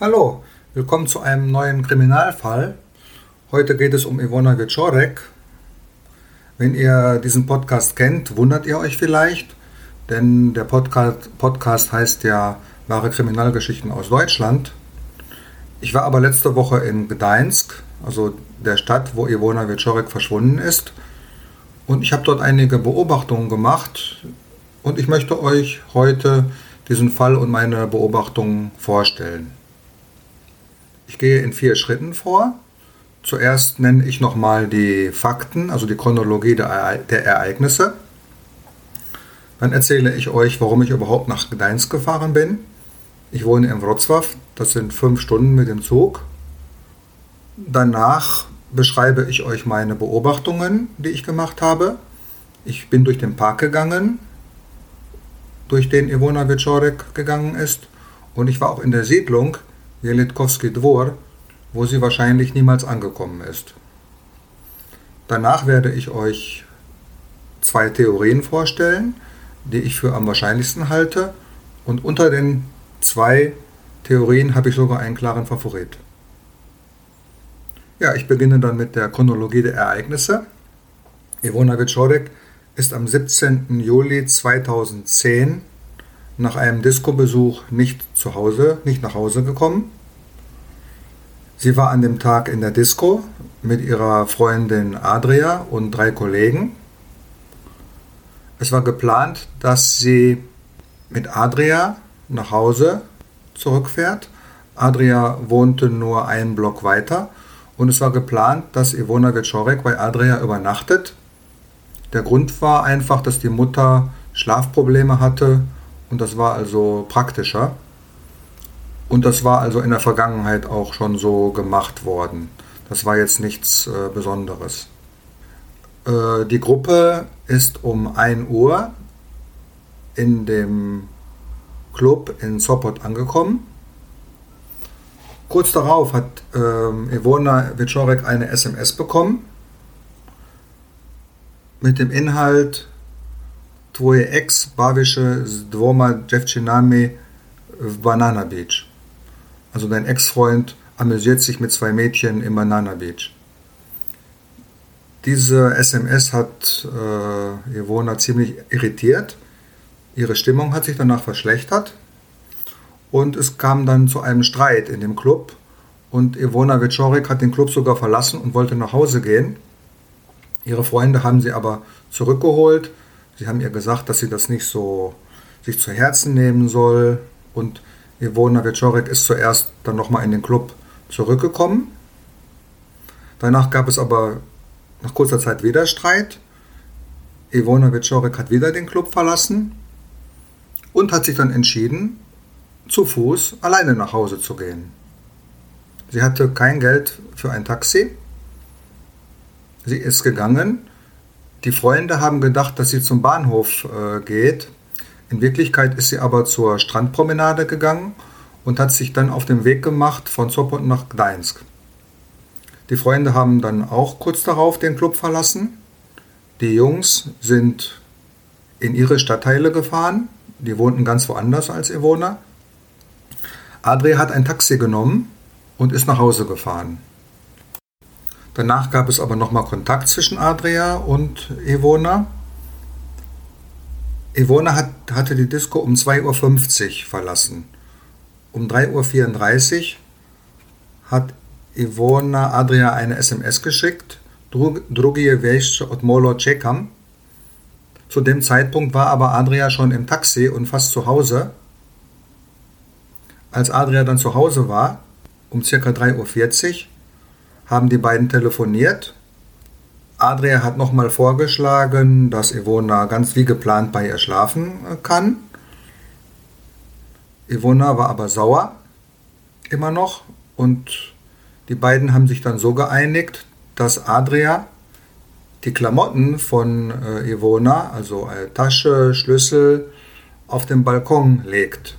Hallo, willkommen zu einem neuen Kriminalfall. Heute geht es um Ivona Wieczorek. Wenn ihr diesen Podcast kennt, wundert ihr euch vielleicht, denn der Podcast, Podcast heißt ja Wahre Kriminalgeschichten aus Deutschland. Ich war aber letzte Woche in Gdańsk, also der Stadt, wo Ivona Wieczorek verschwunden ist. Und ich habe dort einige Beobachtungen gemacht und ich möchte euch heute diesen Fall und meine Beobachtungen vorstellen. Ich gehe in vier Schritten vor. Zuerst nenne ich nochmal die Fakten, also die Chronologie der, der Ereignisse. Dann erzähle ich euch, warum ich überhaupt nach Gdańsk gefahren bin. Ich wohne in Wrocław, das sind fünf Stunden mit dem Zug. Danach beschreibe ich euch meine Beobachtungen, die ich gemacht habe. Ich bin durch den Park gegangen, durch den Ivona Wieczorek gegangen ist. Und ich war auch in der Siedlung, Jelitkowski Dvor, wo sie wahrscheinlich niemals angekommen ist. Danach werde ich euch zwei Theorien vorstellen, die ich für am wahrscheinlichsten halte. Und unter den zwei Theorien habe ich sogar einen klaren Favorit. Ja, ich beginne dann mit der Chronologie der Ereignisse. Ivona Wieczorek ist am 17. Juli 2010 nach einem Disco-Besuch nicht zu Hause, nicht nach Hause gekommen. Sie war an dem Tag in der Disco mit ihrer Freundin Adria und drei Kollegen. Es war geplant, dass sie mit Adria nach Hause zurückfährt. Adria wohnte nur einen Block weiter und es war geplant, dass Ivona Wieczorek bei Adria übernachtet. Der Grund war einfach, dass die Mutter Schlafprobleme hatte und das war also praktischer. Und das war also in der Vergangenheit auch schon so gemacht worden. Das war jetzt nichts äh, Besonderes. Äh, die Gruppe ist um 1 Uhr in dem Club in Sopot angekommen. Kurz darauf hat äh, Ivona Wieczorek eine SMS bekommen mit dem Inhalt Twoje ex bawische z dwoma dziewczynami Banana Beach. Also dein Ex-Freund amüsiert sich mit zwei Mädchen im Banana Beach. Diese SMS hat äh, Ivona ziemlich irritiert. Ihre Stimmung hat sich danach verschlechtert und es kam dann zu einem Streit in dem Club und Ivona Wieczorek hat den Club sogar verlassen und wollte nach Hause gehen. Ihre Freunde haben sie aber zurückgeholt. Sie haben ihr gesagt, dass sie das nicht so sich zu Herzen nehmen soll und Ivona Wieczorek ist zuerst dann nochmal in den Club zurückgekommen. Danach gab es aber nach kurzer Zeit wieder Streit. Ivona Wieczorek hat wieder den Club verlassen und hat sich dann entschieden, zu Fuß alleine nach Hause zu gehen. Sie hatte kein Geld für ein Taxi. Sie ist gegangen. Die Freunde haben gedacht, dass sie zum Bahnhof äh, geht. In Wirklichkeit ist sie aber zur Strandpromenade gegangen und hat sich dann auf den Weg gemacht von Sopot nach Gdańsk. Die Freunde haben dann auch kurz darauf den Club verlassen. Die Jungs sind in ihre Stadtteile gefahren. Die wohnten ganz woanders als Ivona. Adria hat ein Taxi genommen und ist nach Hause gefahren. Danach gab es aber nochmal Kontakt zwischen Adria und Ivona. Ivona hat, hatte die Disco um 2.50 Uhr verlassen. Um 3.34 Uhr hat Ivona Adria eine SMS geschickt. Drugie wejście od Molo czekam. Zu dem Zeitpunkt war aber Adria schon im Taxi und fast zu Hause. Als Adria dann zu Hause war, um ca. 3.40 Uhr, haben die beiden telefoniert Adria hat nochmal vorgeschlagen, dass Ivona ganz wie geplant bei ihr schlafen kann. Ivona war aber sauer, immer noch, und die beiden haben sich dann so geeinigt, dass Adria die Klamotten von äh, Ivona, also äh, Tasche, Schlüssel, auf den Balkon legt.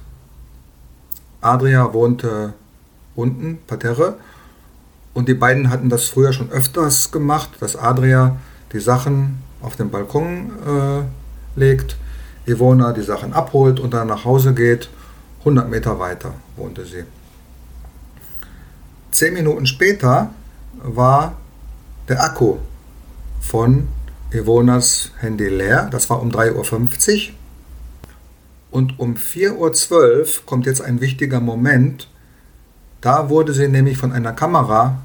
Adria wohnte unten, Parterre, und die beiden hatten das früher schon öfters gemacht, dass Adria die Sachen auf den Balkon äh, legt, Ivona die Sachen abholt und dann nach Hause geht. 100 Meter weiter wohnte sie. zehn Minuten später war der Akku von Ivonas Handy leer. Das war um 3.50 Uhr. Und um 4.12 Uhr kommt jetzt ein wichtiger Moment. Da wurde sie nämlich von einer Kamera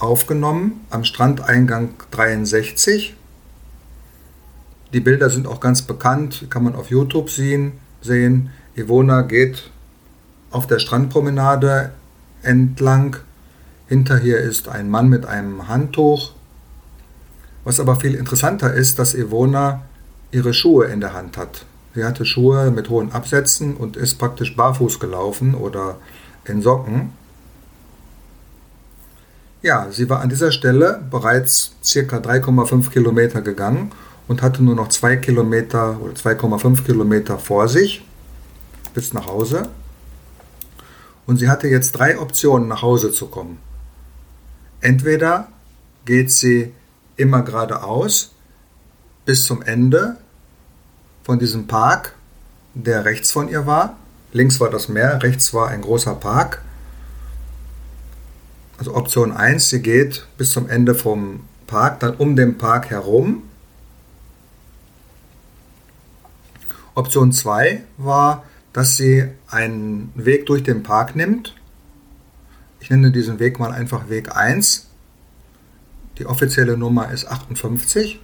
aufgenommen am Strandeingang 63. Die Bilder sind auch ganz bekannt, kann man auf YouTube sehen. sehen. Ivona geht auf der Strandpromenade entlang. Hinter ihr ist ein Mann mit einem Handtuch. Was aber viel interessanter ist, dass Ivona ihre Schuhe in der Hand hat. Sie hatte Schuhe mit hohen Absätzen und ist praktisch barfuß gelaufen oder in Socken. Ja, sie war an dieser Stelle bereits circa 3,5 Kilometer gegangen und hatte nur noch 2 Kilometer oder 2,5 Kilometer vor sich bis nach Hause. Und sie hatte jetzt drei Optionen, nach Hause zu kommen. Entweder geht sie immer geradeaus bis zum Ende von diesem Park, der rechts von ihr war. Links war das Meer, rechts war ein großer Park. Also Option 1, sie geht bis zum Ende vom Park, dann um den Park herum. Option 2 war, dass sie einen Weg durch den Park nimmt. Ich nenne diesen Weg mal einfach Weg 1. Die offizielle Nummer ist 58.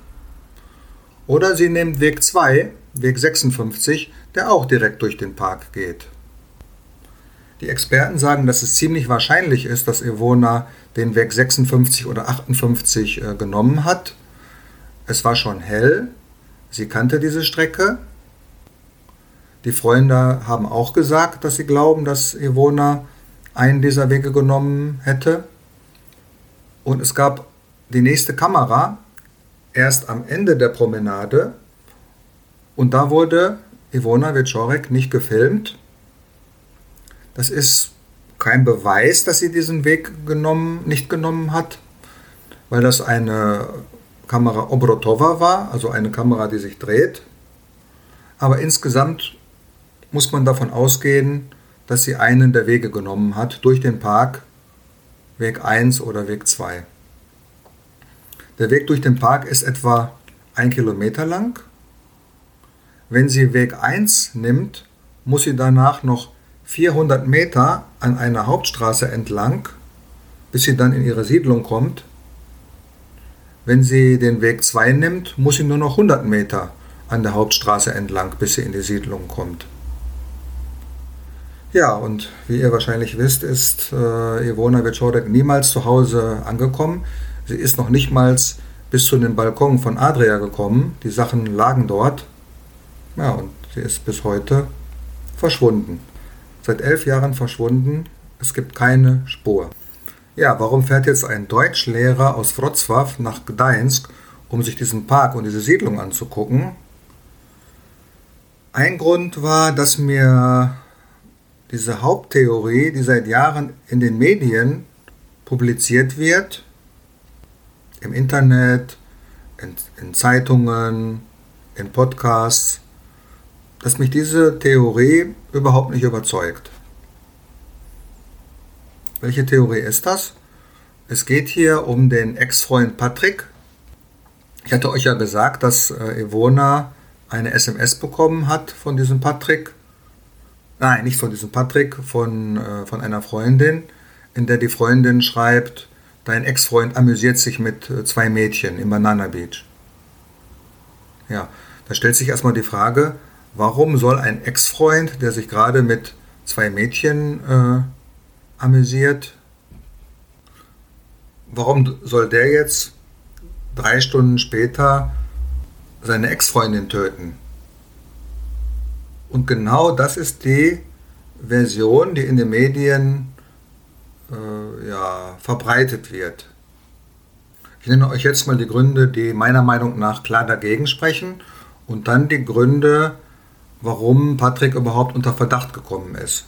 Oder sie nimmt Weg 2, Weg 56, der auch direkt durch den Park geht. Die Experten sagen, dass es ziemlich wahrscheinlich ist, dass Ivona den Weg 56 oder 58 äh, genommen hat. Es war schon hell, sie kannte diese Strecke. Die Freunde haben auch gesagt, dass sie glauben, dass Ivona einen dieser Wege genommen hätte. Und es gab die nächste Kamera erst am Ende der Promenade und da wurde Ivona Wieczorek nicht gefilmt. Das ist kein Beweis, dass sie diesen Weg genommen, nicht genommen hat, weil das eine Kamera Obrotova war, also eine Kamera, die sich dreht. Aber insgesamt muss man davon ausgehen, dass sie einen der Wege genommen hat durch den Park, Weg 1 oder Weg 2. Der Weg durch den Park ist etwa ein Kilometer lang wenn sie Weg 1 nimmt, muss sie danach noch 400 Meter an einer Hauptstraße entlang, bis sie dann in ihre Siedlung kommt. Wenn sie den Weg 2 nimmt, muss sie nur noch 100 Meter an der Hauptstraße entlang, bis sie in die Siedlung kommt. Ja, und wie ihr wahrscheinlich wisst, ist äh, Ivona Wieczorek niemals zu Hause angekommen. Sie ist noch nicht mal bis zu den Balkon von Adria gekommen. Die Sachen lagen dort. Ja, und sie ist bis heute verschwunden. Seit elf Jahren verschwunden. Es gibt keine Spur. Ja, warum fährt jetzt ein Deutschlehrer aus Wrocław nach Gdańsk, um sich diesen Park und diese Siedlung anzugucken? Ein Grund war, dass mir diese Haupttheorie, die seit Jahren in den Medien publiziert wird, im Internet, in, in Zeitungen, in Podcasts, dass mich diese Theorie überhaupt nicht überzeugt. Welche Theorie ist das? Es geht hier um den Ex-Freund Patrick. Ich hatte euch ja gesagt, dass äh, Ivona eine SMS bekommen hat von diesem Patrick. Nein, nicht von diesem Patrick, von, äh, von einer Freundin, in der die Freundin schreibt, dein Ex-Freund amüsiert sich mit äh, zwei Mädchen im Banana Beach. Ja, da stellt sich erstmal die Frage, Warum soll ein Ex-Freund, der sich gerade mit zwei Mädchen äh, amüsiert, warum soll der jetzt drei Stunden später seine Ex-Freundin töten? Und genau das ist die Version, die in den Medien äh, ja, verbreitet wird. Ich nenne euch jetzt mal die Gründe, die meiner Meinung nach klar dagegen sprechen und dann die Gründe, warum Patrick überhaupt unter Verdacht gekommen ist.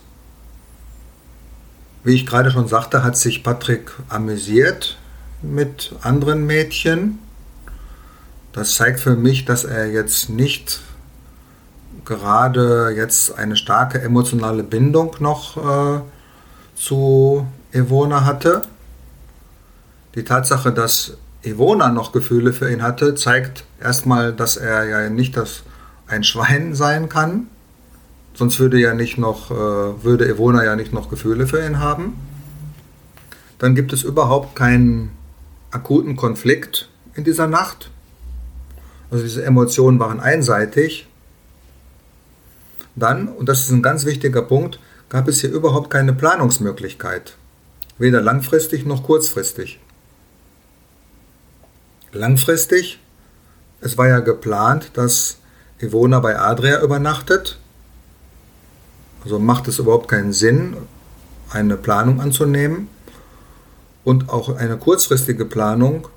Wie ich gerade schon sagte, hat sich Patrick amüsiert mit anderen Mädchen. Das zeigt für mich, dass er jetzt nicht gerade jetzt eine starke emotionale Bindung noch äh, zu Ivona hatte. Die Tatsache, dass Ivona noch Gefühle für ihn hatte, zeigt erstmal, dass er ja nicht das, ein Schwein sein kann. Sonst würde ja nicht noch, äh, würde Ivona ja nicht noch Gefühle für ihn haben. Dann gibt es überhaupt keinen akuten Konflikt in dieser Nacht. Also diese Emotionen waren einseitig. Dann, und das ist ein ganz wichtiger Punkt, gab es hier überhaupt keine Planungsmöglichkeit. Weder langfristig noch kurzfristig. Langfristig, es war ja geplant, dass Ivona bei Adria übernachtet. Also macht es überhaupt keinen Sinn, eine Planung anzunehmen. Und auch eine kurzfristige Planung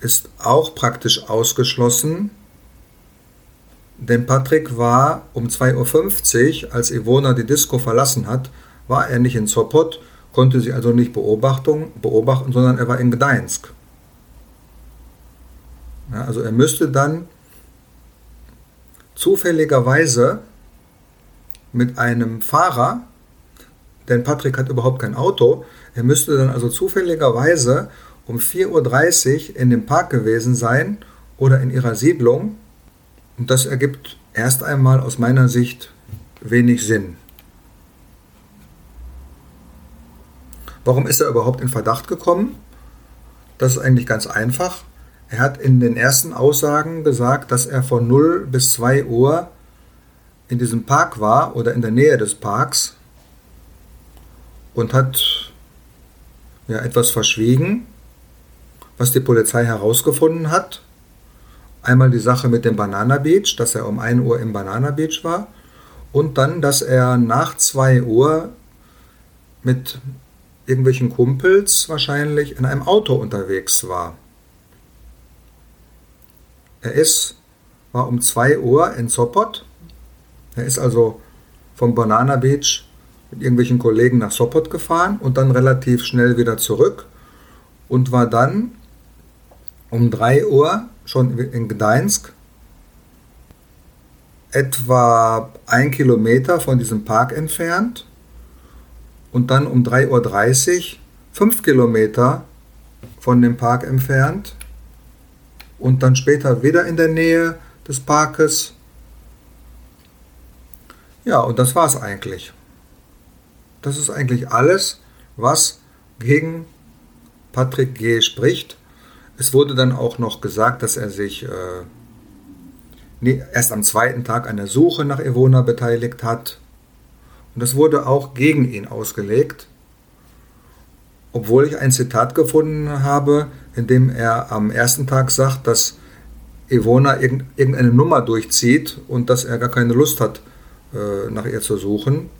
ist auch praktisch ausgeschlossen, denn Patrick war um 2.50 Uhr, als Ivona die Disco verlassen hat, war er nicht in Sopot, konnte sie also nicht beobachten, beobachten sondern er war in Gdańsk. Ja, also er müsste dann zufälligerweise mit einem Fahrer, denn Patrick hat überhaupt kein Auto, er müsste dann also zufälligerweise um 4.30 Uhr in dem Park gewesen sein oder in ihrer Siedlung. Und das ergibt erst einmal aus meiner Sicht wenig Sinn. Warum ist er überhaupt in Verdacht gekommen? Das ist eigentlich ganz einfach. Er hat in den ersten Aussagen gesagt, dass er von 0 bis 2 Uhr in diesem Park war oder in der Nähe des Parks und hat ja, etwas verschwiegen, was die Polizei herausgefunden hat. Einmal die Sache mit dem Banana Beach, dass er um 1 Uhr im Banana Beach war und dann, dass er nach 2 Uhr mit irgendwelchen Kumpels wahrscheinlich in einem Auto unterwegs war. Er ist, war um 2 Uhr in Sopot. Er ist also vom Banana Beach mit irgendwelchen Kollegen nach Sopot gefahren und dann relativ schnell wieder zurück und war dann um 3 Uhr schon in Gdańsk, etwa ein Kilometer von diesem Park entfernt und dann um 3.30 Uhr fünf Kilometer von dem Park entfernt und dann später wieder in der Nähe des Parkes. Ja, und das war es eigentlich. Das ist eigentlich alles, was gegen Patrick G. spricht. Es wurde dann auch noch gesagt, dass er sich äh, nee, erst am zweiten Tag an der Suche nach Ivona beteiligt hat. Und das wurde auch gegen ihn ausgelegt, obwohl ich ein Zitat gefunden habe, in dem er am ersten Tag sagt, dass Ivona irgendeine Nummer durchzieht und dass er gar keine Lust hat, äh, nach ihr zu suchen.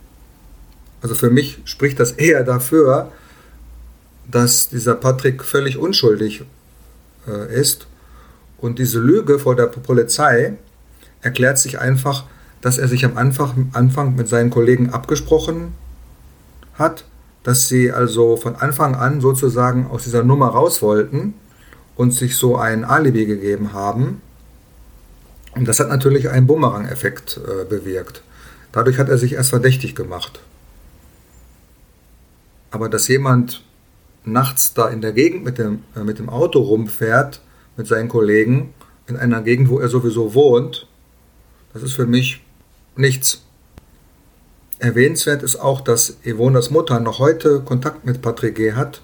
Also für mich spricht das eher dafür, dass dieser Patrick völlig unschuldig äh, ist. Und diese Lüge vor der Polizei erklärt sich einfach, dass er sich am Anfang, Anfang mit seinen Kollegen abgesprochen hat, dass sie also von Anfang an sozusagen aus dieser Nummer raus wollten und sich so ein Alibi gegeben haben. Und das hat natürlich einen Bumerang-Effekt äh, bewirkt. Dadurch hat er sich erst verdächtig gemacht. Aber dass jemand nachts da in der Gegend mit dem, äh, mit dem Auto rumfährt, mit seinen Kollegen, in einer Gegend, wo er sowieso wohnt, das ist für mich nichts. Erwähnenswert ist auch, dass Evonas Mutter noch heute Kontakt mit Patrick G. hat.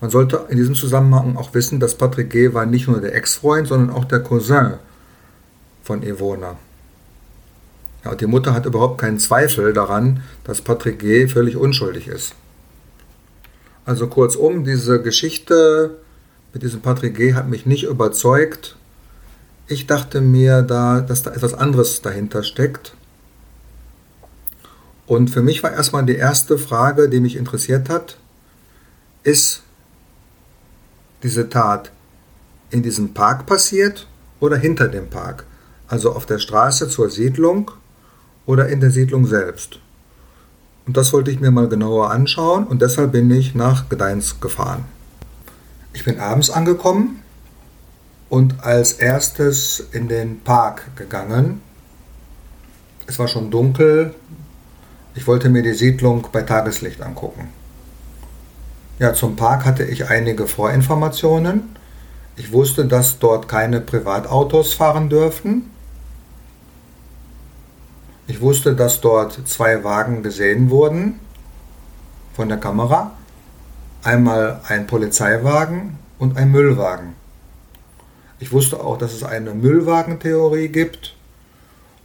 Man sollte in diesem Zusammenhang auch wissen, dass Patrick G. war nicht nur der Ex-Freund, sondern auch der Cousin von Evona. Ja, die Mutter hat überhaupt keinen Zweifel daran, dass Patrick G. völlig unschuldig ist. Also kurzum, diese Geschichte mit diesem Patrick G. hat mich nicht überzeugt. Ich dachte mir, da, dass da etwas anderes dahinter steckt. Und für mich war erstmal die erste Frage, die mich interessiert hat, ist diese Tat in diesem Park passiert oder hinter dem Park? Also auf der Straße zur Siedlung oder in der Siedlung selbst? Und das wollte ich mir mal genauer anschauen und deshalb bin ich nach Gdańsk gefahren. Ich bin abends angekommen und als erstes in den Park gegangen. Es war schon dunkel. Ich wollte mir die Siedlung bei Tageslicht angucken. Ja, zum Park hatte ich einige Vorinformationen. Ich wusste, dass dort keine Privatautos fahren dürften. Ich wusste, dass dort zwei Wagen gesehen wurden von der Kamera. Einmal ein Polizeiwagen und ein Müllwagen. Ich wusste auch, dass es eine Müllwagentheorie gibt.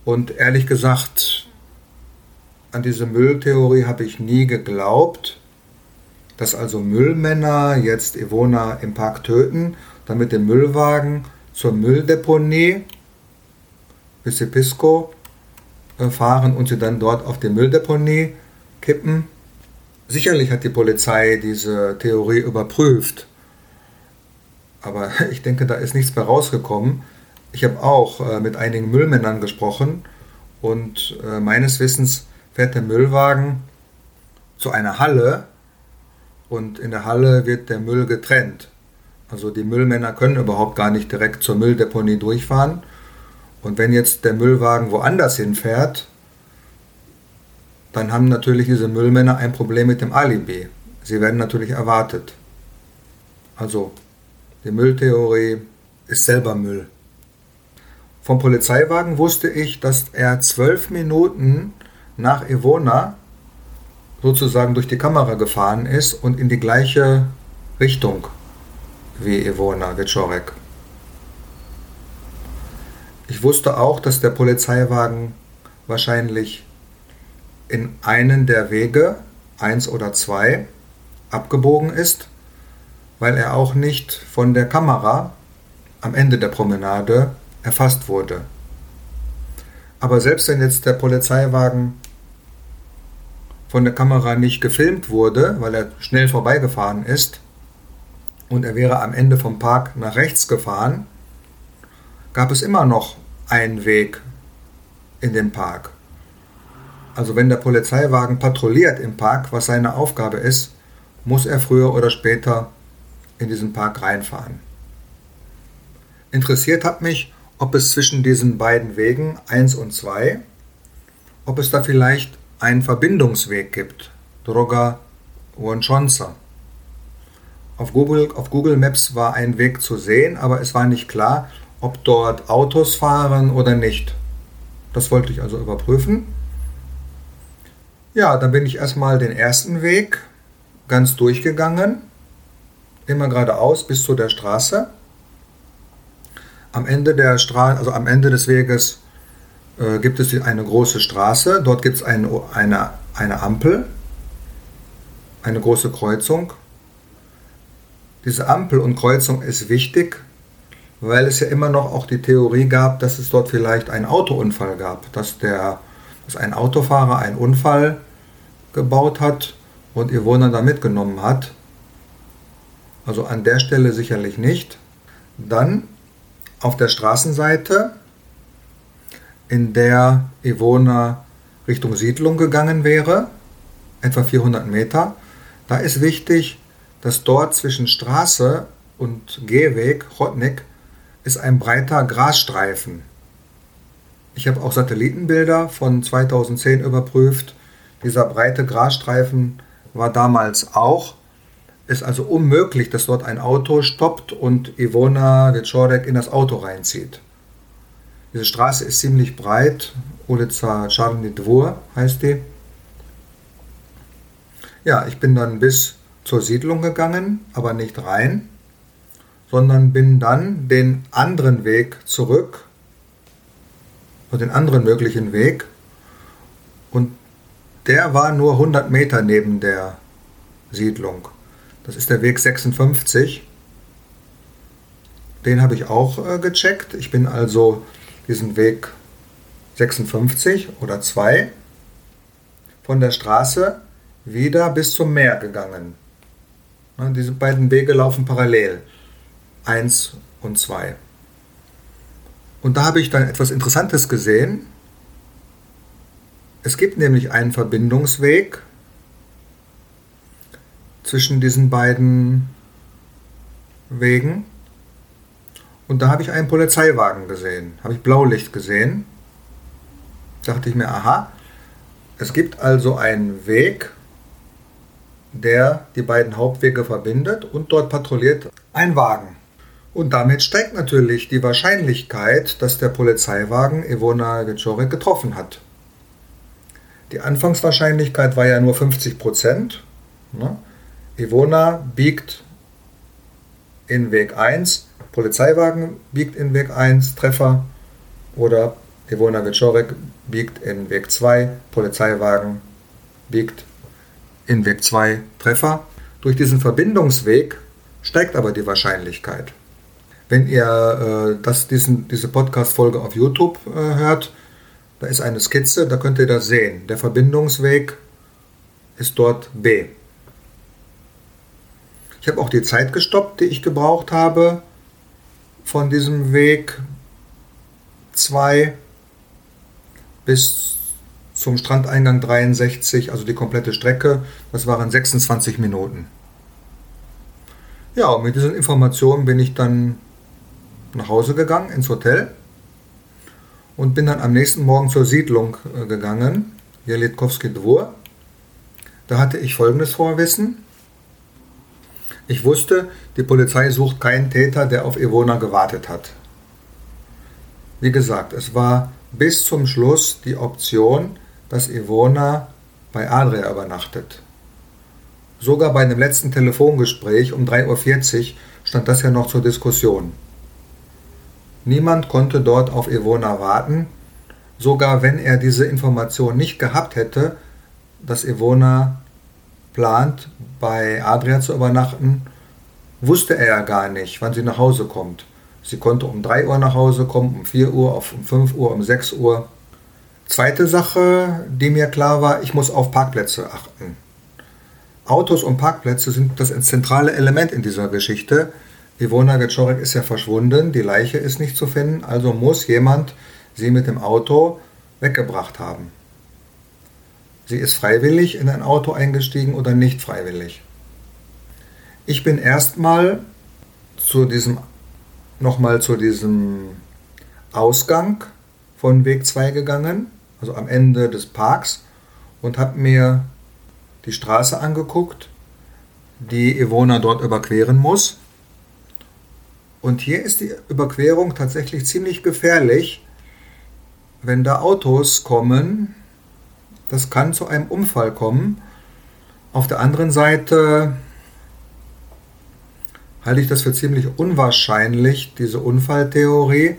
Und ehrlich gesagt, an diese Mülltheorie habe ich nie geglaubt, dass also Müllmänner jetzt Ivona im Park töten, damit den Müllwagen zur Mülldeponie Pisco äh, fahren und sie dann dort auf die Mülldeponie kippen. Sicherlich hat die Polizei diese Theorie überprüft, aber ich denke, da ist nichts mehr rausgekommen. Ich habe auch äh, mit einigen Müllmännern gesprochen und äh, meines Wissens fährt der Müllwagen zu einer Halle und in der Halle wird der Müll getrennt. Also die Müllmänner können überhaupt gar nicht direkt zur Mülldeponie durchfahren. Und wenn jetzt der Müllwagen woanders hinfährt, dann haben natürlich diese Müllmänner ein Problem mit dem Alibi. Sie werden natürlich erwartet. Also die Mülltheorie ist selber Müll. Vom Polizeiwagen wusste ich, dass er zwölf Minuten nach Ivona sozusagen durch die Kamera gefahren ist und in die gleiche Richtung wie Ivona Wieczorek. Ich wusste auch, dass der Polizeiwagen wahrscheinlich in einen der Wege, eins oder zwei, abgebogen ist, weil er auch nicht von der Kamera am Ende der Promenade erfasst wurde. Aber selbst wenn jetzt der Polizeiwagen von der Kamera nicht gefilmt wurde, weil er schnell vorbeigefahren ist und er wäre am Ende vom Park nach rechts gefahren, gab es immer noch einen Weg in den Park. Also wenn der Polizeiwagen patrouilliert im Park, was seine Aufgabe ist, muss er früher oder später in diesen Park reinfahren. Interessiert hat mich, ob es zwischen diesen beiden Wegen 1 und 2, ob es da vielleicht einen Verbindungsweg gibt, Droga Wonchonsa. Auf Google, auf Google Maps war ein Weg zu sehen, aber es war nicht klar, ob dort Autos fahren oder nicht. Das wollte ich also überprüfen. Ja, dann bin ich erstmal den ersten Weg ganz durchgegangen, immer geradeaus bis zu der Straße. Am Ende der Straße, also am Ende des Weges äh, gibt es eine große Straße. Dort gibt es ein, eine, eine Ampel, eine große Kreuzung. Diese Ampel und Kreuzung ist wichtig, weil es ja immer noch auch die Theorie gab, dass es dort vielleicht einen Autounfall gab, dass, der, dass ein Autofahrer einen Unfall gebaut hat und ihr Wohner da mitgenommen hat. Also an der Stelle sicherlich nicht. Dann auf der Straßenseite in der Ivona Richtung Siedlung gegangen wäre, etwa 400 Meter. Da ist wichtig, dass dort zwischen Straße und Gehweg, Chodnik, ist ein breiter Grasstreifen. Ich habe auch Satellitenbilder von 2010 überprüft. Dieser breite Grasstreifen war damals auch. Ist also unmöglich, dass dort ein Auto stoppt und Ivona Wieczorek in das Auto reinzieht. Diese Straße ist ziemlich breit. Ulica Czarny Dwur heißt die. Ja, ich bin dann bis zur Siedlung gegangen, aber nicht rein, sondern bin dann den anderen Weg zurück, oder den anderen möglichen Weg. Und der war nur 100 Meter neben der Siedlung. Das ist der Weg 56. Den habe ich auch äh, gecheckt. Ich bin also diesen Weg 56 oder 2 von der Straße wieder bis zum Meer gegangen. Diese beiden Wege laufen parallel, 1 und 2. Und da habe ich dann etwas Interessantes gesehen. Es gibt nämlich einen Verbindungsweg zwischen diesen beiden Wegen. Und da habe ich einen Polizeiwagen gesehen, habe ich Blaulicht gesehen. Dachte ich mir, aha, es gibt also einen Weg der die beiden Hauptwege verbindet und dort patrouilliert ein Wagen. Und damit steigt natürlich die Wahrscheinlichkeit, dass der Polizeiwagen Ivona Wieczorek getroffen hat. Die Anfangswahrscheinlichkeit war ja nur 50 Prozent. Ne? Ivona biegt in Weg 1, Polizeiwagen biegt in Weg 1, Treffer. Oder Ivona Wieczorek biegt in Weg 2, Polizeiwagen biegt in Weg 2, Treffer. Durch diesen Verbindungsweg steigt aber die Wahrscheinlichkeit. Wenn ihr äh, das, diesen, diese Podcast-Folge auf YouTube äh, hört, da ist eine Skizze, da könnt ihr das sehen. Der Verbindungsweg ist dort B. Ich habe auch die Zeit gestoppt, die ich gebraucht habe von diesem Weg 2 bis zum Strandeingang 63, also die komplette Strecke. Das waren 26 Minuten. Ja, mit diesen Informationen bin ich dann nach Hause gegangen, ins Hotel und bin dann am nächsten Morgen zur Siedlung äh, gegangen, Jelitkowski Dvor. Da hatte ich folgendes Vorwissen. Ich wusste, die Polizei sucht keinen Täter, der auf Ivona gewartet hat. Wie gesagt, es war bis zum Schluss die Option, dass Ivona bei Adria übernachtet. Sogar bei einem letzten Telefongespräch um 3.40 Uhr stand das ja noch zur Diskussion. Niemand konnte dort auf Ivona warten, sogar wenn er diese Information nicht gehabt hätte, dass Ivona plant, bei Adria zu übernachten, wusste er ja gar nicht, wann sie nach Hause kommt. Sie konnte um 3 Uhr nach Hause kommen, um 4 Uhr, um 5 Uhr, um 6 Uhr. Zweite Sache, die mir klar war, ich muss auf Parkplätze achten. Autos und Parkplätze sind das zentrale Element in dieser Geschichte. Ivona Wieczorek ist ja verschwunden, die Leiche ist nicht zu finden, also muss jemand sie mit dem Auto weggebracht haben. Sie ist freiwillig in ein Auto eingestiegen oder nicht freiwillig. Ich bin erstmal zu diesem nochmal zu diesem Ausgang von Weg 2 gegangen, also am Ende des Parks und habe mir die Straße angeguckt, die Ivona dort überqueren muss. Und hier ist die Überquerung tatsächlich ziemlich gefährlich, wenn da Autos kommen. Das kann zu einem Unfall kommen. Auf der anderen Seite halte ich das für ziemlich unwahrscheinlich, diese Unfalltheorie.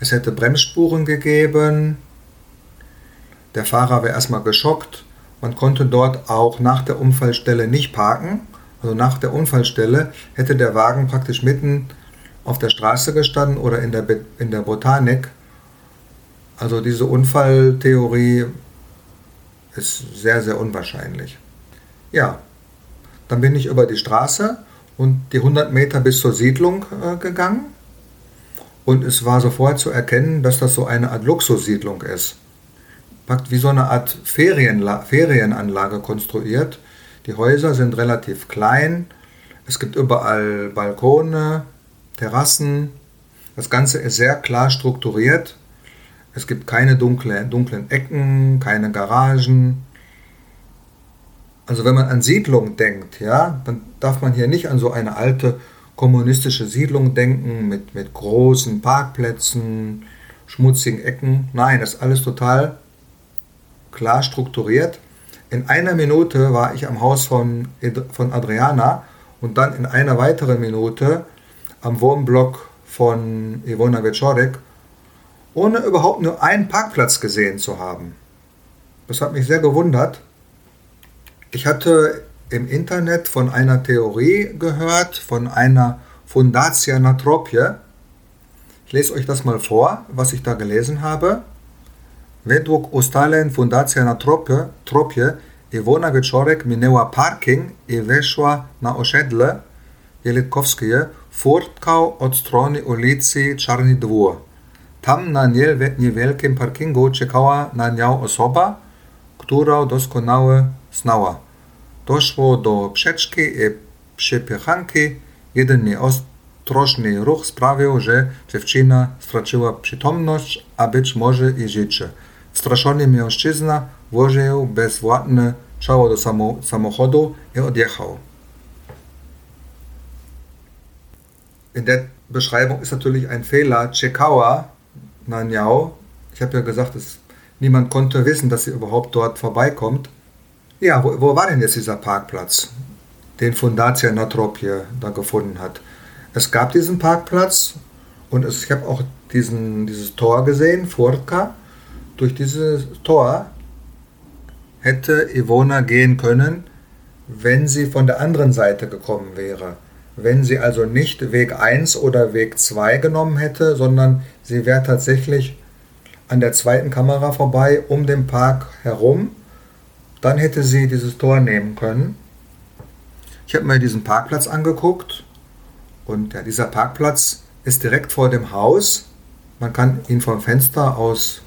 Es hätte Bremsspuren gegeben. Der Fahrer wäre erstmal geschockt. Man konnte dort auch nach der Unfallstelle nicht parken. Also nach der Unfallstelle hätte der Wagen praktisch mitten auf der Straße gestanden oder in der, in der Botanik. Also diese Unfalltheorie ist sehr, sehr unwahrscheinlich. Ja, dann bin ich über die Straße und die 100 Meter bis zur Siedlung äh, gegangen. Und es war sofort zu erkennen, dass das so eine Art Luxussiedlung ist. Packt wie so eine Art Ferienla Ferienanlage konstruiert. Die Häuser sind relativ klein. Es gibt überall Balkone, Terrassen. Das Ganze ist sehr klar strukturiert. Es gibt keine dunkle, dunklen Ecken, keine Garagen. Also wenn man an Siedlung denkt, ja, dann darf man hier nicht an so eine alte kommunistische Siedlung denken mit, mit großen Parkplätzen, schmutzigen Ecken. Nein, das ist alles total klar strukturiert. In einer Minute war ich am Haus von, von Adriana und dann in einer weiteren Minute am Wohnblock von Ivona Wieczorek, ohne überhaupt nur einen Parkplatz gesehen zu haben. Das hat mich sehr gewundert. Ich hatte im Internet von einer Theorie gehört, von einer Fundatia Natropie. Ich lese euch das mal vor, was ich da gelesen habe. Według ustaleń Fundacja Natropie Tropie Iwona Wieczorek minęła parking i weszła na osiedle Jelitkowskie furtkał od strony Czarny Dwór. Tam na niewielkim parkingu czekała na nią osoba, która doskonale znała. Doszło do przeczki i przypychanki. Jedynie ostrożny ruch sprawił, że dziewczyna straciła przytomność, a być może i życie. Wstraszony mężczyzna włożył bezwładne wsiało do samochodu i odjechał. In der Beschreibung ist natürlich ein Fehler. Chekawa Nanyao. Ich habe ja gesagt, dass niemand konnte wissen, dass sie überhaupt dort vorbeikommt. Ja, wo, wo war denn jetzt dieser Parkplatz, den Fundatia Natrop hier da gefunden hat? Es gab diesen Parkplatz und es, ich habe auch diesen, dieses Tor gesehen, Furka. Durch dieses Tor hätte Ivona gehen können, wenn sie von der anderen Seite gekommen wäre. Wenn sie also nicht Weg 1 oder Weg 2 genommen hätte, sondern sie wäre tatsächlich an der zweiten Kamera vorbei, um den Park herum, dann hätte sie dieses Tor nehmen können. Ich habe mir diesen Parkplatz angeguckt und ja, dieser Parkplatz ist direkt vor dem Haus. Man kann ihn vom Fenster aus,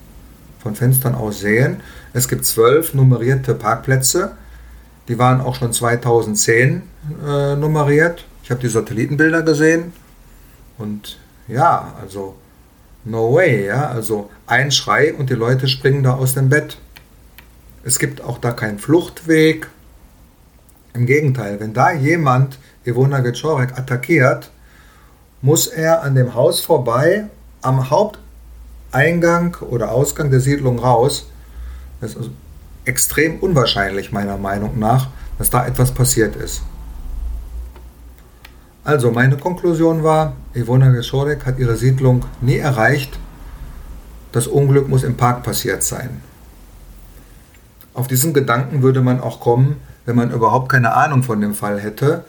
von Fenstern aus sehen. Es gibt zwölf nummerierte Parkplätze. Die waren auch schon 2010 äh, nummeriert. Ich habe die Satellitenbilder gesehen und ja, also no way, ja, also ein Schrei und die Leute springen da aus dem Bett. Es gibt auch da keinen Fluchtweg. Im Gegenteil, wenn da jemand Ivona Geczorek attackiert, muss er an dem Haus vorbei, am Haupteingang oder Ausgang der Siedlung raus. Das ist also extrem unwahrscheinlich meiner Meinung nach, dass da etwas passiert ist. Also meine Konklusion war, Ivona Geschorek hat ihre Siedlung nie erreicht. Das Unglück muss im Park passiert sein. Auf diesen Gedanken würde man auch kommen, wenn man überhaupt keine Ahnung von dem Fall hätte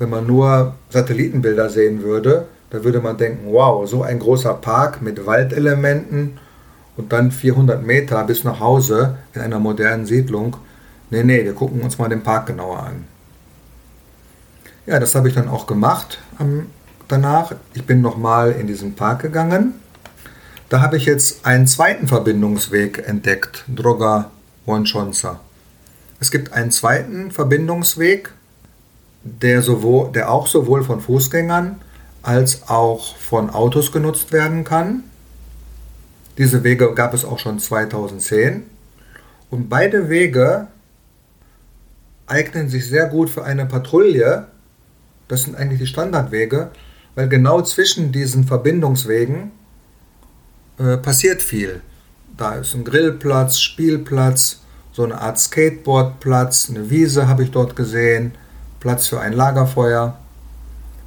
wenn man nur Satellitenbilder sehen würde, da würde man denken, wow, so ein großer Park mit Waldelementen und dann 400 Meter bis nach Hause in einer modernen Siedlung. Nee, nee, wir gucken uns mal den Park genauer an. Ja, das habe ich dann auch gemacht danach. Ich bin nochmal in diesen Park gegangen. Da habe ich jetzt einen zweiten Verbindungsweg entdeckt, Droga Wonchonsa. Es gibt einen zweiten Verbindungsweg der, sowohl, der auch sowohl von Fußgängern als auch von Autos genutzt werden kann. Diese Wege gab es auch schon 2010. Und beide Wege eignen sich sehr gut für eine Patrouille. Das sind eigentlich die Standardwege, weil genau zwischen diesen Verbindungswegen äh, passiert viel. Da ist ein Grillplatz, Spielplatz, so eine Art Skateboardplatz, eine Wiese habe ich dort gesehen Platz für ein Lagerfeuer.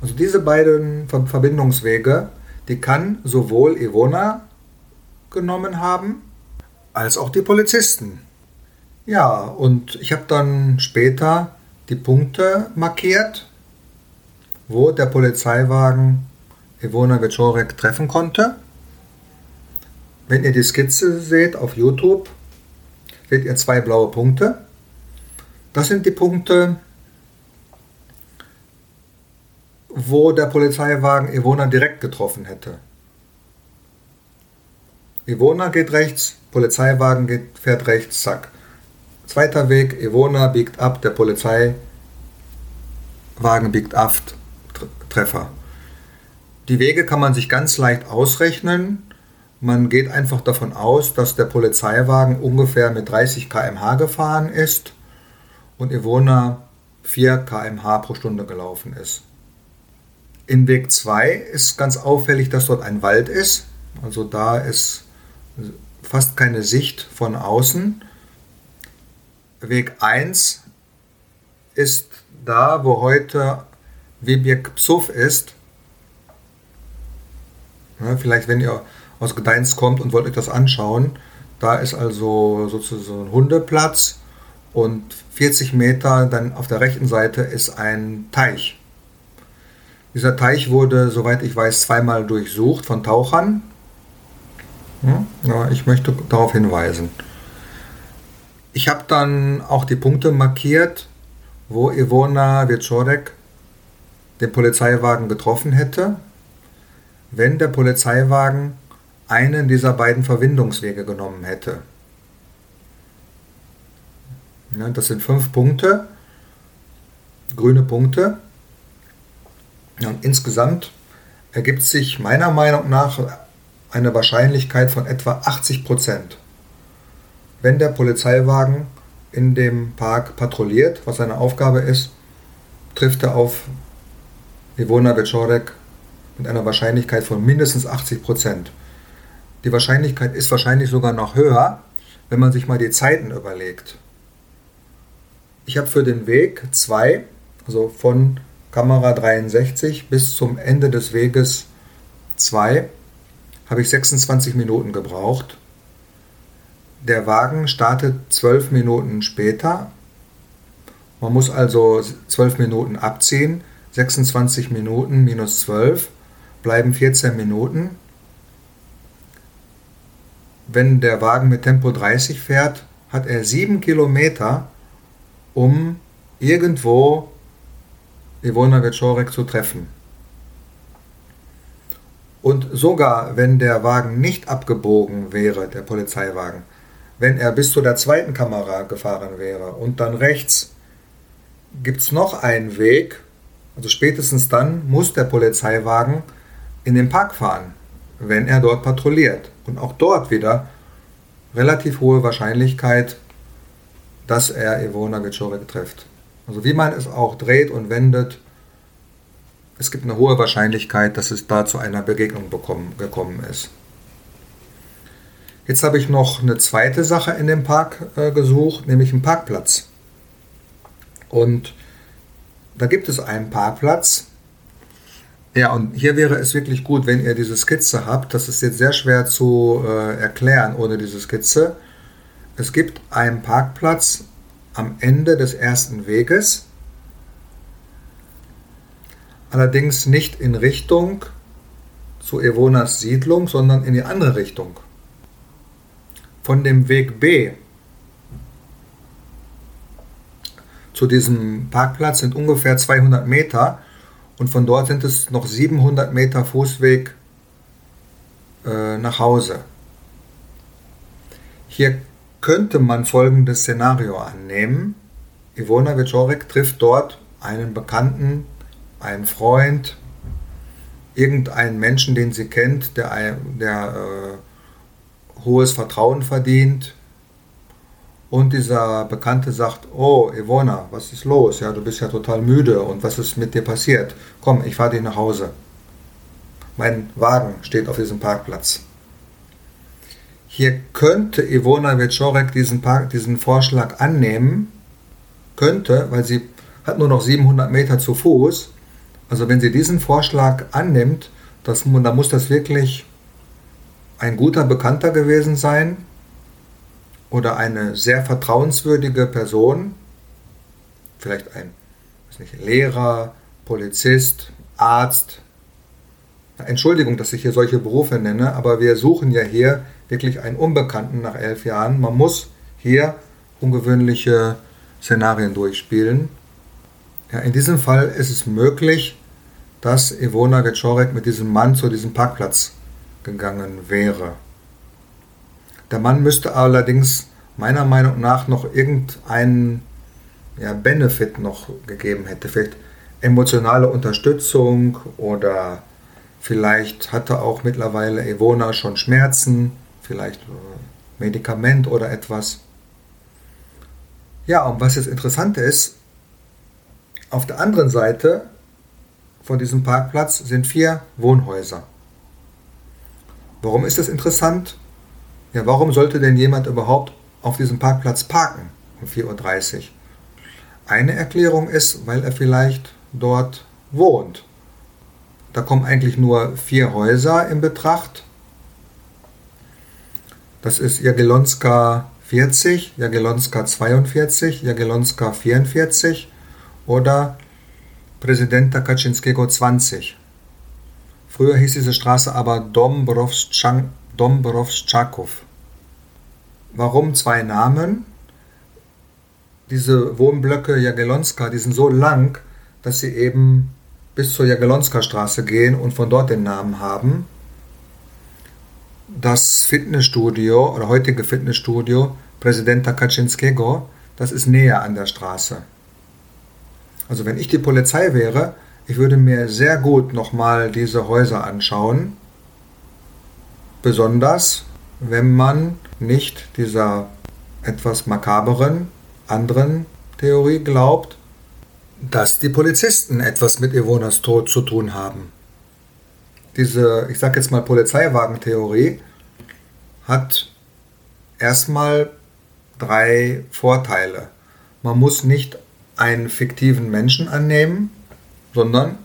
Also diese beiden Verbindungswege, die kann sowohl Ivona genommen haben, als auch die Polizisten. Ja, und ich habe dann später die Punkte markiert, wo der Polizeiwagen Ivona Wieczorek treffen konnte. Wenn ihr die Skizze seht auf YouTube, seht ihr zwei blaue Punkte. Das sind die Punkte, wo der Polizeiwagen Ivona direkt getroffen hätte. Ivona geht rechts, Polizeiwagen geht, fährt rechts, zack. Zweiter Weg, Ivona biegt ab, der Polizeiwagen biegt ab, Treffer. Die Wege kann man sich ganz leicht ausrechnen. Man geht einfach davon aus, dass der Polizeiwagen ungefähr mit 30 km/h gefahren ist und Ivona 4 km/h pro Stunde gelaufen ist. In Weg 2 ist ganz auffällig, dass dort ein Wald ist. Also da ist fast keine Sicht von außen. Weg 1 ist da, wo heute Wiebiek Psuf ist. Ja, vielleicht, wenn ihr aus Gdańsk kommt und wollt euch das anschauen, da ist also sozusagen ein Hundeplatz und 40 Meter dann auf der rechten Seite ist ein Teich. Dieser Teich wurde, soweit ich weiß, zweimal durchsucht von Tauchern. Ja, ich möchte darauf hinweisen. Ich habe dann auch die Punkte markiert, wo Ivona Wieczorek den Polizeiwagen getroffen hätte, wenn der Polizeiwagen einen dieser beiden Verbindungswege genommen hätte. Ja, das sind fünf Punkte, grüne Punkte. Und insgesamt ergibt sich meiner Meinung nach eine Wahrscheinlichkeit von etwa 80 Prozent, wenn der Polizeiwagen in dem Park patrouilliert, was seine Aufgabe ist, trifft er auf Ivona Wieczorek mit einer Wahrscheinlichkeit von mindestens 80 Prozent. Die Wahrscheinlichkeit ist wahrscheinlich sogar noch höher, wenn man sich mal die Zeiten überlegt. Ich habe für den Weg zwei, also von Kamera 63 bis zum Ende des Weges 2, habe ich 26 Minuten gebraucht. Der Wagen startet 12 Minuten später. Man muss also 12 Minuten abziehen. 26 Minuten minus 12 bleiben 14 Minuten. Wenn der Wagen mit Tempo 30 fährt, hat er 7 Kilometer, um irgendwo Ivona Wieczorek zu treffen. Und sogar wenn der Wagen nicht abgebogen wäre, der Polizeiwagen, wenn er bis zu der zweiten Kamera gefahren wäre und dann rechts gibt es noch einen Weg, also spätestens dann muss der Polizeiwagen in den Park fahren, wenn er dort patrouilliert. Und auch dort wieder relativ hohe Wahrscheinlichkeit, dass er Ivona Wieczorek trifft. Also wie man es auch dreht und wendet, es gibt eine hohe Wahrscheinlichkeit, dass es da zu einer Begegnung bekommen, gekommen ist. Jetzt habe ich noch eine zweite Sache in dem Park äh, gesucht, nämlich einen Parkplatz. Und da gibt es einen Parkplatz. Ja, und hier wäre es wirklich gut, wenn ihr diese Skizze habt. Das ist jetzt sehr schwer zu äh, erklären ohne diese Skizze. Es gibt einen Parkplatz am Ende des ersten Weges allerdings nicht in Richtung zu Evonas Siedlung, sondern in die andere Richtung. Von dem Weg B zu diesem Parkplatz sind ungefähr 200 Meter und von dort sind es noch 700 Meter Fußweg äh, nach Hause. Hier könnte man folgendes Szenario annehmen. Ivona Wieczorek trifft dort einen Bekannten ein Freund, irgendeinen Menschen, den sie kennt, der, der äh, hohes Vertrauen verdient. Und dieser Bekannte sagt, oh, Ivona, was ist los? Ja, du bist ja total müde und was ist mit dir passiert? Komm, ich fahre dich nach Hause. Mein Wagen steht auf diesem Parkplatz. Hier könnte Ivona Wieczorek diesen, diesen Vorschlag annehmen, könnte, weil sie hat nur noch 700 Meter zu Fuß also wenn sie diesen Vorschlag annimmt, das, dann muss das wirklich ein guter Bekannter gewesen sein oder eine sehr vertrauenswürdige Person, vielleicht ein nicht, Lehrer, Polizist, Arzt. Entschuldigung, dass ich hier solche Berufe nenne, aber wir suchen ja hier wirklich einen Unbekannten nach elf Jahren. Man muss hier ungewöhnliche Szenarien durchspielen. Ja, in diesem Fall ist es möglich, dass Ivona Wieczorek mit diesem Mann zu diesem Parkplatz gegangen wäre. Der Mann müsste allerdings meiner Meinung nach noch irgendeinen ja, Benefit noch gegeben hätte. Vielleicht emotionale Unterstützung oder vielleicht hatte auch mittlerweile Ivona schon Schmerzen, vielleicht äh, Medikament oder etwas. Ja, und was jetzt interessant ist, auf der anderen Seite von diesem Parkplatz sind vier Wohnhäuser. Warum ist das interessant? Ja, warum sollte denn jemand überhaupt auf diesem Parkplatz parken um 4.30 Uhr? Eine Erklärung ist, weil er vielleicht dort wohnt. Da kommen eigentlich nur vier Häuser in Betracht. Das ist Jagiellonska 40, Jagiellonska 42, Jagiellonska 44 oder Präsident Kaczynskiego 20. Früher hieß diese Straße aber Dombrowschakow. Warum zwei Namen? Diese Wohnblöcke Jagiellonska, die sind so lang, dass sie eben bis zur Jagiellonska Straße gehen und von dort den Namen haben. Das Fitnessstudio oder heutige Fitnessstudio Präsident Kaczynskiego, das ist näher an der Straße. Also wenn ich die Polizei wäre, ich würde mir sehr gut nochmal diese Häuser anschauen. Besonders, wenn man nicht dieser etwas makaberen anderen Theorie glaubt, dass die Polizisten etwas mit Ivonas Tod zu tun haben. Diese, ich sage jetzt mal Polizeiwagentheorie, hat erstmal drei Vorteile. Man muss nicht einen fiktiven Menschen annehmen, sondern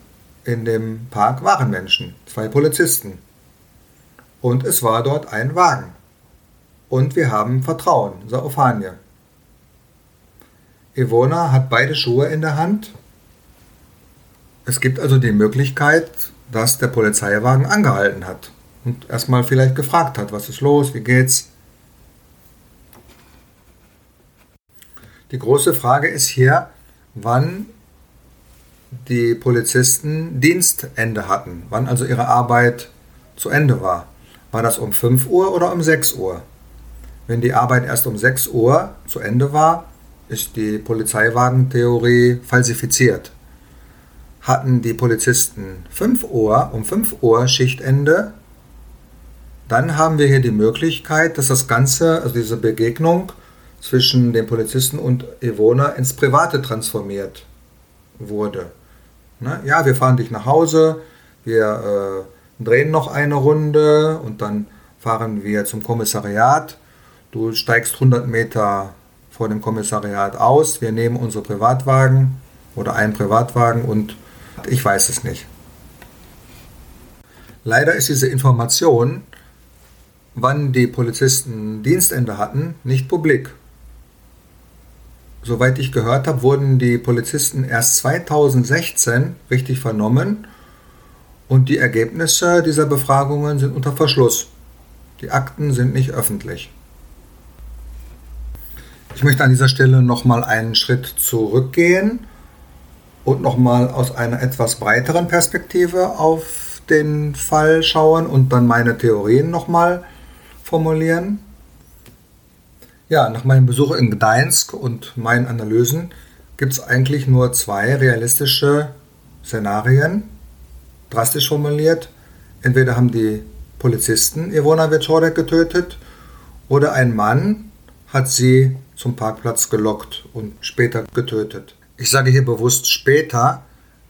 in dem Park waren Menschen, zwei Polizisten. Und es war dort ein Wagen. Und wir haben Vertrauen, Saophanie. Ivona hat beide Schuhe in der Hand. Es gibt also die Möglichkeit, dass der Polizeiwagen angehalten hat und erstmal vielleicht gefragt hat, was ist los, wie geht's. Die große Frage ist hier, wann die Polizisten Dienstende hatten, wann also ihre Arbeit zu Ende war. War das um 5 Uhr oder um 6 Uhr? Wenn die Arbeit erst um 6 Uhr zu Ende war, ist die Polizeiwagentheorie falsifiziert. Hatten die Polizisten 5 Uhr, um 5 Uhr Schichtende, dann haben wir hier die Möglichkeit, dass das Ganze, also diese Begegnung zwischen dem Polizisten und Evona ins Private transformiert wurde. Ne? Ja, wir fahren dich nach Hause, wir äh, drehen noch eine Runde und dann fahren wir zum Kommissariat. Du steigst 100 Meter vor dem Kommissariat aus, wir nehmen unsere Privatwagen oder einen Privatwagen und ich weiß es nicht. Leider ist diese Information, wann die Polizisten Dienstende hatten, nicht publik. Soweit ich gehört habe, wurden die Polizisten erst 2016 richtig vernommen und die Ergebnisse dieser Befragungen sind unter Verschluss. Die Akten sind nicht öffentlich. Ich möchte an dieser Stelle nochmal einen Schritt zurückgehen und nochmal aus einer etwas breiteren Perspektive auf den Fall schauen und dann meine Theorien nochmal formulieren. Ja, nach meinem Besuch in Gdańsk und meinen Analysen gibt es eigentlich nur zwei realistische Szenarien, drastisch formuliert. Entweder haben die Polizisten Ivona Wieczorek getötet oder ein Mann hat sie zum Parkplatz gelockt und später getötet. Ich sage hier bewusst später,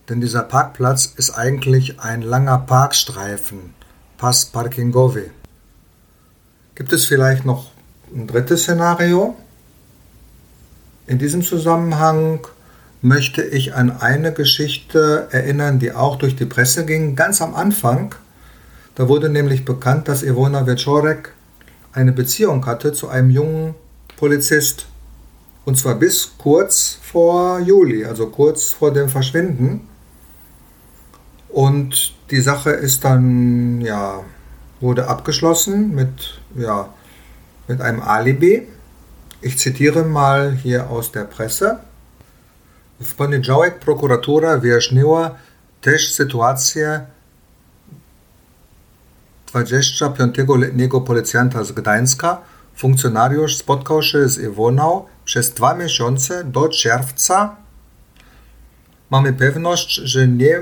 denn dieser Parkplatz ist eigentlich ein langer Parkstreifen, Pass Parkingovi. Gibt es vielleicht noch ein drittes Szenario. In diesem Zusammenhang möchte ich an eine Geschichte erinnern, die auch durch die Presse ging, ganz am Anfang. Da wurde nämlich bekannt, dass Ivona Wieczorek eine Beziehung hatte zu einem jungen Polizist. Und zwar bis kurz vor Juli, also kurz vor dem Verschwinden. Und die Sache ist dann, ja, wurde abgeschlossen mit, ja, mit einem Alibi. Ich zitiere mal hier aus der Presse. W poniedziałek prokuratura wyjaśniła też sytuację 25-letniego policjanta z Gdańska. Funkcjonariusz spotkał się z Iwoną przez dwa miesiące do czerwca. Mamy pewność, że nie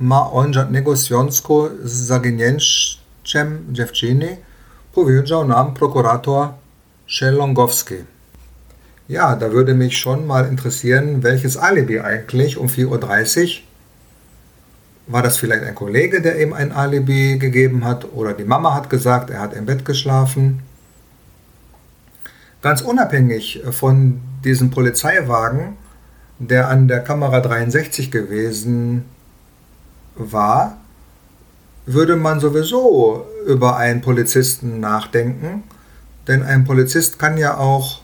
ma on żadnego związku z zaginięciem dziewczyny powiedział nam Prokurator Schelongowski. Ja, da würde mich schon mal interessieren, welches Alibi eigentlich um 4.30 Uhr. War das vielleicht ein Kollege, der ihm ein Alibi gegeben hat? Oder die Mama hat gesagt, er hat im Bett geschlafen? Ganz unabhängig von diesem Polizeiwagen, der an der Kamera 63 gewesen war, würde man sowieso über einen Polizisten nachdenken, denn ein Polizist kann ja auch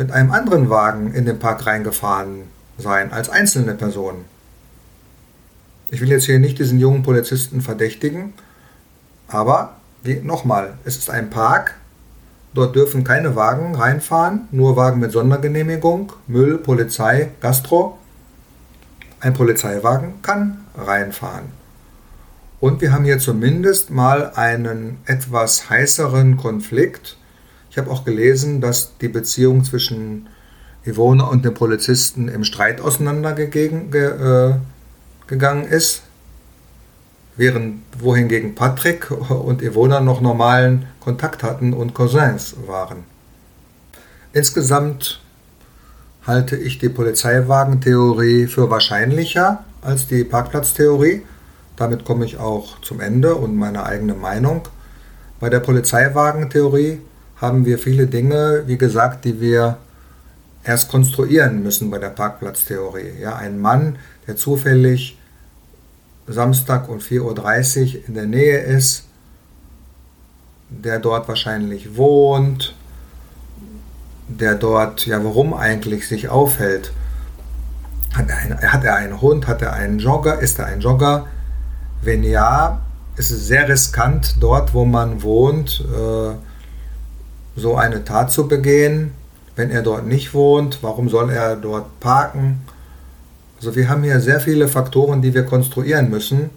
mit einem anderen Wagen in den Park reingefahren sein, als einzelne Person. Ich will jetzt hier nicht diesen jungen Polizisten verdächtigen, aber nochmal, es ist ein Park, dort dürfen keine Wagen reinfahren, nur Wagen mit Sondergenehmigung, Müll, Polizei, Gastro. Ein Polizeiwagen kann reinfahren. Und wir haben hier zumindest mal einen etwas heißeren Konflikt. Ich habe auch gelesen, dass die Beziehung zwischen Yvonne und dem Polizisten im Streit auseinandergegangen äh, ist, während wohingegen Patrick und Yvonne noch normalen Kontakt hatten und Cousins waren. Insgesamt halte ich die Polizeiwagentheorie für wahrscheinlicher als die Parkplatztheorie. Damit komme ich auch zum Ende und meine eigene Meinung. Bei der Polizeiwagentheorie haben wir viele Dinge, wie gesagt, die wir erst konstruieren müssen bei der Parkplatztheorie. Ja, ein Mann, der zufällig Samstag um 4.30 Uhr in der Nähe ist, der dort wahrscheinlich wohnt, der dort, ja, warum eigentlich sich aufhält. Hat er, ein, hat er einen Hund? Hat er einen Jogger? Ist er ein Jogger? Wenn ja, ist es sehr riskant, dort, wo man wohnt, äh, so eine Tat zu begehen. Wenn er dort nicht wohnt, warum soll er dort parken? Also wir haben hier sehr viele Faktoren, die wir konstruieren müssen,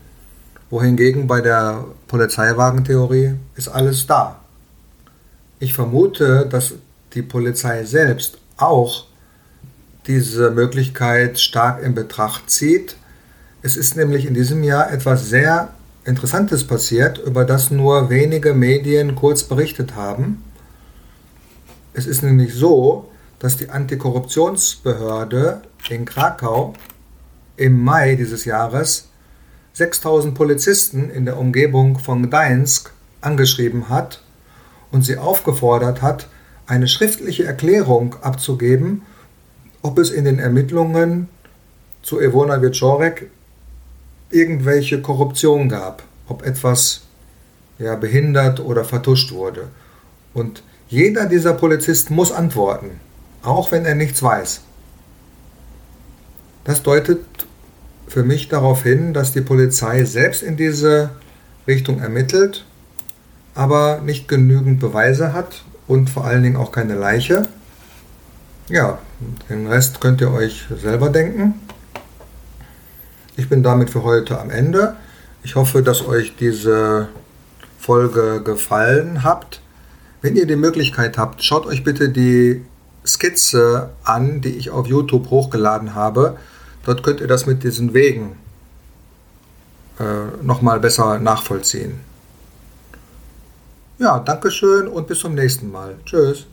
wohingegen bei der Polizeiwagentheorie ist alles da. Ich vermute, dass die Polizei selbst auch diese Möglichkeit stark in Betracht zieht. Es ist nämlich in diesem Jahr etwas sehr Interessantes passiert, über das nur wenige Medien kurz berichtet haben. Es ist nämlich so, dass die Antikorruptionsbehörde in Krakau im Mai dieses Jahres 6000 Polizisten in der Umgebung von Gdańsk angeschrieben hat und sie aufgefordert hat, eine schriftliche Erklärung abzugeben, ob es in den Ermittlungen zu Evona Wieczorek irgendwelche Korruption gab, ob etwas ja, behindert oder vertuscht wurde. Und jeder dieser Polizisten muss antworten, auch wenn er nichts weiß. Das deutet für mich darauf hin, dass die Polizei selbst in diese Richtung ermittelt, aber nicht genügend Beweise hat und vor allen Dingen auch keine Leiche. Ja, den Rest könnt ihr euch selber denken. Ich bin damit für heute am Ende. Ich hoffe, dass euch diese Folge gefallen hat. Wenn ihr die Möglichkeit habt, schaut euch bitte die Skizze an, die ich auf YouTube hochgeladen habe. Dort könnt ihr das mit diesen Wegen äh, nochmal besser nachvollziehen. Ja, Dankeschön und bis zum nächsten Mal. Tschüss.